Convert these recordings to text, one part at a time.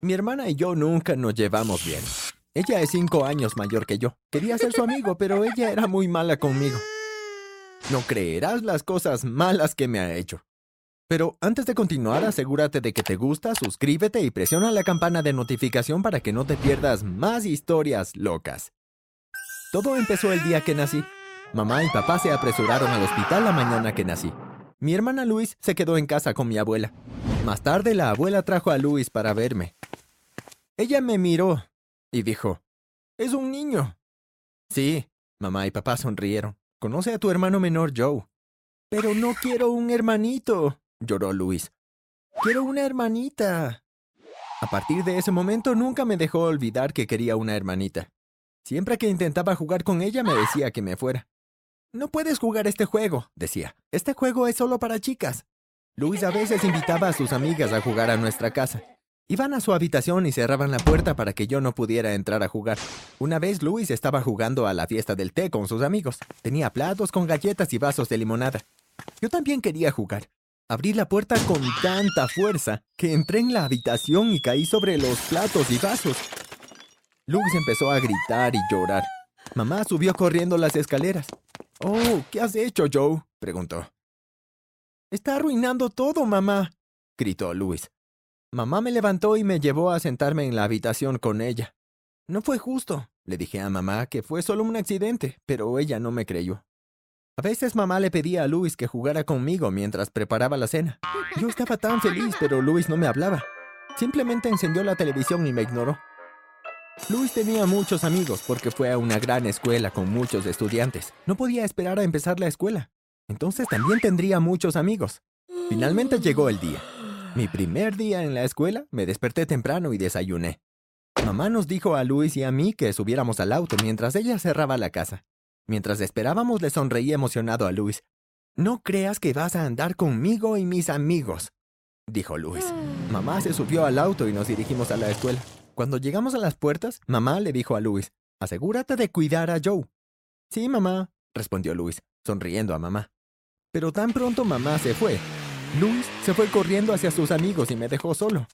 Mi hermana y yo nunca nos llevamos bien. Ella es cinco años mayor que yo. Quería ser su amigo, pero ella era muy mala conmigo. No creerás las cosas malas que me ha hecho. Pero antes de continuar, asegúrate de que te gusta, suscríbete y presiona la campana de notificación para que no te pierdas más historias locas. Todo empezó el día que nací. Mamá y papá se apresuraron al hospital la mañana que nací. Mi hermana Luis se quedó en casa con mi abuela. Más tarde la abuela trajo a Luis para verme. Ella me miró y dijo, Es un niño. Sí, mamá y papá sonrieron. Conoce a tu hermano menor Joe. Pero no quiero un hermanito, lloró Luis. Quiero una hermanita. A partir de ese momento nunca me dejó olvidar que quería una hermanita. Siempre que intentaba jugar con ella me decía que me fuera. No puedes jugar este juego, decía. Este juego es solo para chicas. Luis a veces invitaba a sus amigas a jugar a nuestra casa. Iban a su habitación y cerraban la puerta para que yo no pudiera entrar a jugar. Una vez Luis estaba jugando a la fiesta del té con sus amigos. Tenía platos con galletas y vasos de limonada. Yo también quería jugar. Abrí la puerta con tanta fuerza que entré en la habitación y caí sobre los platos y vasos. Luis empezó a gritar y llorar. Mamá subió corriendo las escaleras. Oh, ¿qué has hecho, Joe? preguntó. Está arruinando todo, mamá, gritó Luis. Mamá me levantó y me llevó a sentarme en la habitación con ella. No fue justo, le dije a mamá que fue solo un accidente, pero ella no me creyó. A veces mamá le pedía a Luis que jugara conmigo mientras preparaba la cena. Yo estaba tan feliz, pero Luis no me hablaba. Simplemente encendió la televisión y me ignoró. Luis tenía muchos amigos porque fue a una gran escuela con muchos estudiantes. No podía esperar a empezar la escuela. Entonces también tendría muchos amigos. Finalmente llegó el día. Mi primer día en la escuela, me desperté temprano y desayuné. Mamá nos dijo a Luis y a mí que subiéramos al auto mientras ella cerraba la casa. Mientras esperábamos, le sonreí emocionado a Luis. No creas que vas a andar conmigo y mis amigos, dijo Luis. Mamá se subió al auto y nos dirigimos a la escuela. Cuando llegamos a las puertas, mamá le dijo a Luis, asegúrate de cuidar a Joe. Sí, mamá, respondió Luis, sonriendo a mamá. Pero tan pronto mamá se fue. Luis se fue corriendo hacia sus amigos y me dejó solo.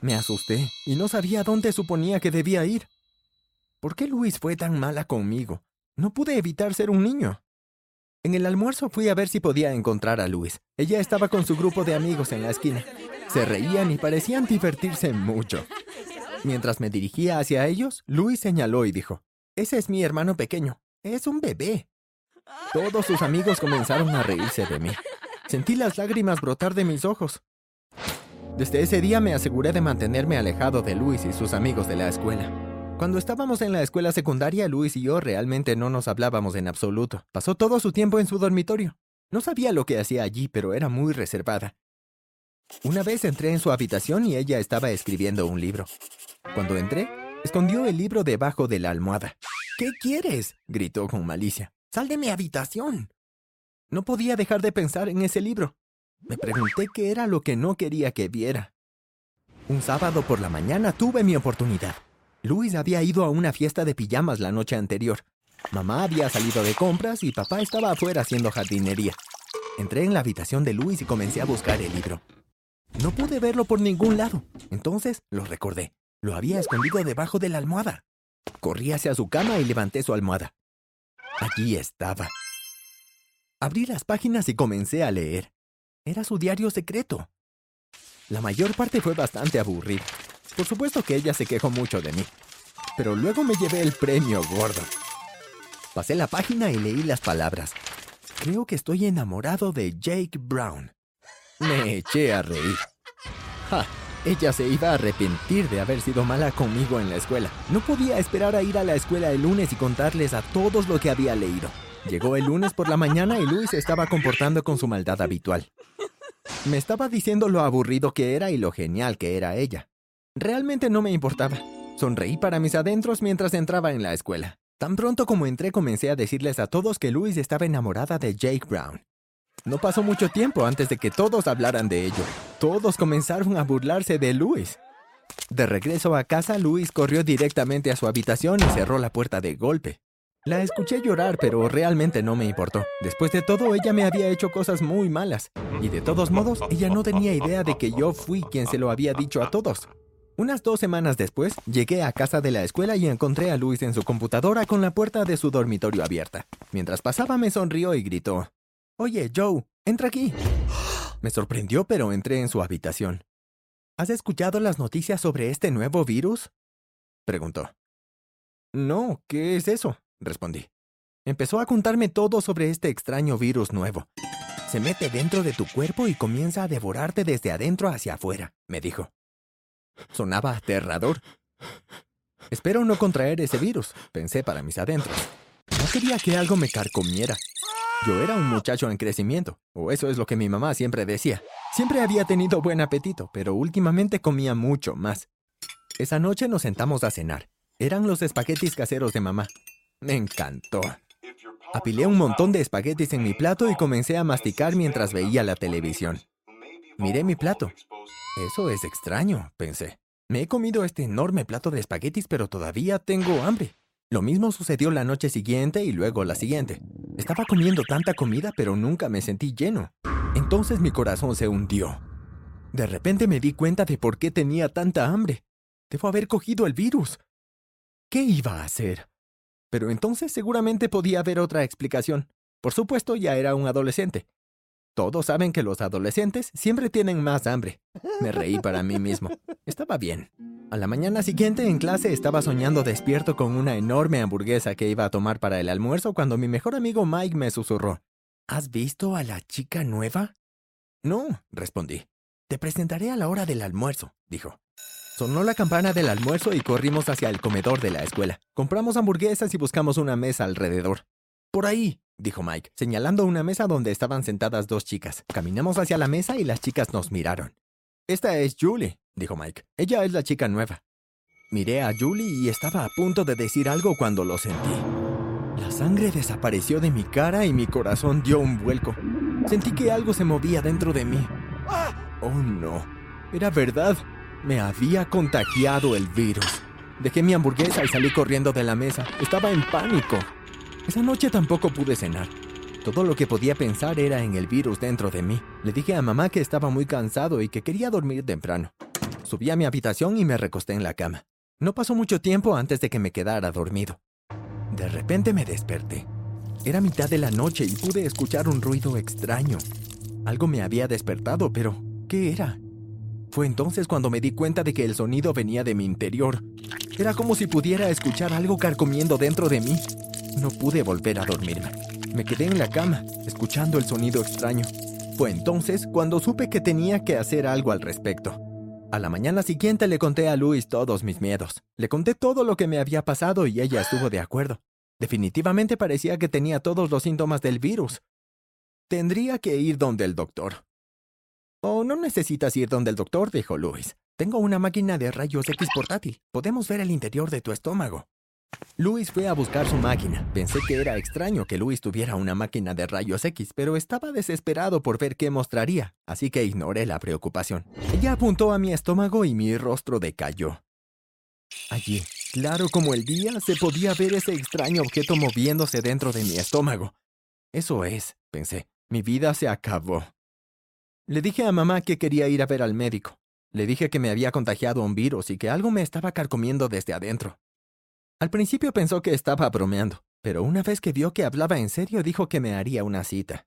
Me asusté y no sabía dónde suponía que debía ir. ¿Por qué Luis fue tan mala conmigo? No pude evitar ser un niño. En el almuerzo fui a ver si podía encontrar a Luis. Ella estaba con su grupo de amigos en la esquina. Se reían y parecían divertirse mucho. Mientras me dirigía hacia ellos, Luis señaló y dijo, Ese es mi hermano pequeño. Es un bebé. Todos sus amigos comenzaron a reírse de mí. Sentí las lágrimas brotar de mis ojos. Desde ese día me aseguré de mantenerme alejado de Luis y sus amigos de la escuela. Cuando estábamos en la escuela secundaria, Luis y yo realmente no nos hablábamos en absoluto. Pasó todo su tiempo en su dormitorio. No sabía lo que hacía allí, pero era muy reservada. Una vez entré en su habitación y ella estaba escribiendo un libro. Cuando entré, escondió el libro debajo de la almohada. ¿Qué quieres? gritó con malicia. Sal de mi habitación. No podía dejar de pensar en ese libro. Me pregunté qué era lo que no quería que viera. Un sábado por la mañana tuve mi oportunidad. Luis había ido a una fiesta de pijamas la noche anterior. Mamá había salido de compras y papá estaba afuera haciendo jardinería. Entré en la habitación de Luis y comencé a buscar el libro. No pude verlo por ningún lado. Entonces lo recordé. Lo había escondido debajo de la almohada. Corrí hacia su cama y levanté su almohada. Allí estaba. Abrí las páginas y comencé a leer. Era su diario secreto. La mayor parte fue bastante aburrida. Por supuesto que ella se quejó mucho de mí. Pero luego me llevé el premio gordo. Pasé la página y leí las palabras. Creo que estoy enamorado de Jake Brown. Me eché a reír. ¡Ja! Ella se iba a arrepentir de haber sido mala conmigo en la escuela. No podía esperar a ir a la escuela el lunes y contarles a todos lo que había leído. Llegó el lunes por la mañana y Luis estaba comportando con su maldad habitual. Me estaba diciendo lo aburrido que era y lo genial que era ella. Realmente no me importaba. Sonreí para mis adentros mientras entraba en la escuela. Tan pronto como entré comencé a decirles a todos que Luis estaba enamorada de Jake Brown. No pasó mucho tiempo antes de que todos hablaran de ello. Todos comenzaron a burlarse de Luis. De regreso a casa, Luis corrió directamente a su habitación y cerró la puerta de golpe. La escuché llorar, pero realmente no me importó. Después de todo, ella me había hecho cosas muy malas. Y de todos modos, ella no tenía idea de que yo fui quien se lo había dicho a todos. Unas dos semanas después, llegué a casa de la escuela y encontré a Luis en su computadora con la puerta de su dormitorio abierta. Mientras pasaba me sonrió y gritó, Oye, Joe, entra aquí. Me sorprendió, pero entré en su habitación. ¿Has escuchado las noticias sobre este nuevo virus? preguntó. No, ¿qué es eso? Respondí. Empezó a contarme todo sobre este extraño virus nuevo. Se mete dentro de tu cuerpo y comienza a devorarte desde adentro hacia afuera, me dijo. Sonaba aterrador. Espero no contraer ese virus, pensé para mis adentros. No quería que algo me carcomiera. Yo era un muchacho en crecimiento, o eso es lo que mi mamá siempre decía. Siempre había tenido buen apetito, pero últimamente comía mucho más. Esa noche nos sentamos a cenar. Eran los espaguetis caseros de mamá. Me encantó. Apilé un montón de espaguetis en mi plato y comencé a masticar mientras veía la televisión. Miré mi plato. Eso es extraño, pensé. Me he comido este enorme plato de espaguetis, pero todavía tengo hambre. Lo mismo sucedió la noche siguiente y luego la siguiente. Estaba comiendo tanta comida, pero nunca me sentí lleno. Entonces mi corazón se hundió. De repente me di cuenta de por qué tenía tanta hambre. Debo haber cogido el virus. ¿Qué iba a hacer? Pero entonces seguramente podía haber otra explicación. Por supuesto, ya era un adolescente. Todos saben que los adolescentes siempre tienen más hambre. Me reí para mí mismo. Estaba bien. A la mañana siguiente en clase estaba soñando despierto con una enorme hamburguesa que iba a tomar para el almuerzo cuando mi mejor amigo Mike me susurró. ¿Has visto a la chica nueva? No, respondí. Te presentaré a la hora del almuerzo, dijo. Sonó la campana del almuerzo y corrimos hacia el comedor de la escuela. Compramos hamburguesas y buscamos una mesa alrededor. Por ahí, dijo Mike, señalando una mesa donde estaban sentadas dos chicas. Caminamos hacia la mesa y las chicas nos miraron. Esta es Julie, dijo Mike. Ella es la chica nueva. Miré a Julie y estaba a punto de decir algo cuando lo sentí. La sangre desapareció de mi cara y mi corazón dio un vuelco. Sentí que algo se movía dentro de mí. Oh no, era verdad. Me había contagiado el virus. Dejé mi hamburguesa y salí corriendo de la mesa. Estaba en pánico. Esa noche tampoco pude cenar. Todo lo que podía pensar era en el virus dentro de mí. Le dije a mamá que estaba muy cansado y que quería dormir temprano. Subí a mi habitación y me recosté en la cama. No pasó mucho tiempo antes de que me quedara dormido. De repente me desperté. Era mitad de la noche y pude escuchar un ruido extraño. Algo me había despertado, pero ¿qué era? Fue entonces cuando me di cuenta de que el sonido venía de mi interior. Era como si pudiera escuchar algo carcomiendo dentro de mí. No pude volver a dormirme. Me quedé en la cama, escuchando el sonido extraño. Fue entonces cuando supe que tenía que hacer algo al respecto. A la mañana siguiente le conté a Luis todos mis miedos. Le conté todo lo que me había pasado y ella estuvo de acuerdo. Definitivamente parecía que tenía todos los síntomas del virus. Tendría que ir donde el doctor. Oh, no necesitas ir donde el doctor, dijo Luis. Tengo una máquina de rayos X portátil. Podemos ver el interior de tu estómago. Luis fue a buscar su máquina. Pensé que era extraño que Luis tuviera una máquina de rayos X, pero estaba desesperado por ver qué mostraría, así que ignoré la preocupación. Ella apuntó a mi estómago y mi rostro decayó. Allí, claro como el día, se podía ver ese extraño objeto moviéndose dentro de mi estómago. Eso es, pensé, mi vida se acabó. Le dije a mamá que quería ir a ver al médico. Le dije que me había contagiado un virus y que algo me estaba carcomiendo desde adentro. Al principio pensó que estaba bromeando, pero una vez que vio que hablaba en serio dijo que me haría una cita.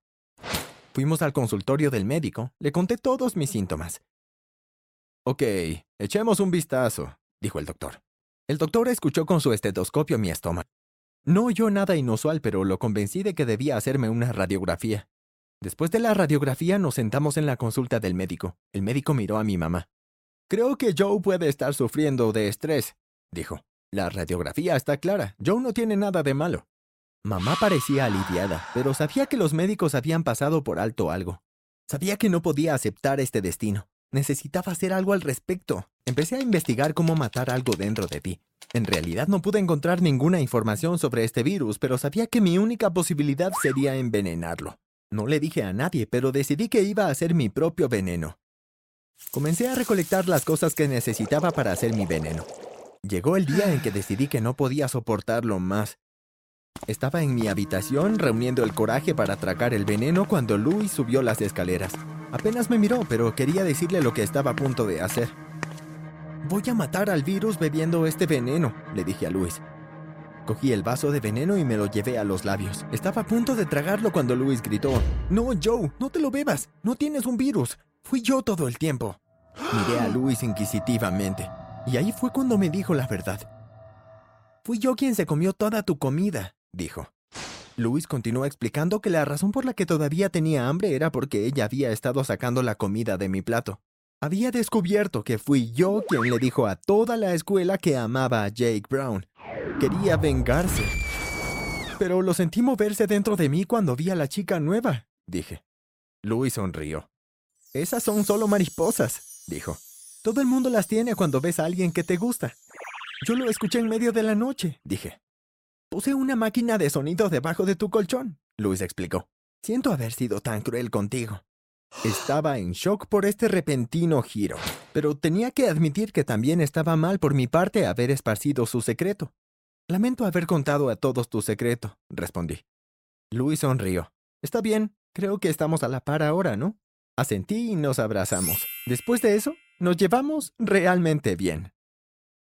Fuimos al consultorio del médico, le conté todos mis síntomas. Ok, echemos un vistazo, dijo el doctor. El doctor escuchó con su estetoscopio mi estómago. No oyó nada inusual, pero lo convencí de que debía hacerme una radiografía. Después de la radiografía nos sentamos en la consulta del médico. El médico miró a mi mamá. Creo que Joe puede estar sufriendo de estrés, dijo. La radiografía está clara. Joe no tiene nada de malo. Mamá parecía aliviada, pero sabía que los médicos habían pasado por alto algo. Sabía que no podía aceptar este destino. Necesitaba hacer algo al respecto. Empecé a investigar cómo matar algo dentro de ti. En realidad no pude encontrar ninguna información sobre este virus, pero sabía que mi única posibilidad sería envenenarlo. No le dije a nadie, pero decidí que iba a hacer mi propio veneno. Comencé a recolectar las cosas que necesitaba para hacer mi veneno. Llegó el día en que decidí que no podía soportarlo más. Estaba en mi habitación reuniendo el coraje para atracar el veneno cuando Louis subió las escaleras. Apenas me miró, pero quería decirle lo que estaba a punto de hacer. Voy a matar al virus bebiendo este veneno, le dije a Luis. Cogí el vaso de veneno y me lo llevé a los labios. Estaba a punto de tragarlo cuando Luis gritó, No, Joe, no te lo bebas, no tienes un virus. Fui yo todo el tiempo. Miré a Luis inquisitivamente, y ahí fue cuando me dijo la verdad. Fui yo quien se comió toda tu comida, dijo. Luis continuó explicando que la razón por la que todavía tenía hambre era porque ella había estado sacando la comida de mi plato. Había descubierto que fui yo quien le dijo a toda la escuela que amaba a Jake Brown. Quería vengarse. Pero lo sentí moverse dentro de mí cuando vi a la chica nueva, dije. Luis sonrió. Esas son solo mariposas, dijo. Todo el mundo las tiene cuando ves a alguien que te gusta. Yo lo escuché en medio de la noche, dije. Puse una máquina de sonido debajo de tu colchón, Luis explicó. Siento haber sido tan cruel contigo. Estaba en shock por este repentino giro, pero tenía que admitir que también estaba mal por mi parte haber esparcido su secreto. Lamento haber contado a todos tu secreto, respondí. Luis sonrió. Está bien, creo que estamos a la par ahora, ¿no? Asentí y nos abrazamos. Después de eso, nos llevamos realmente bien.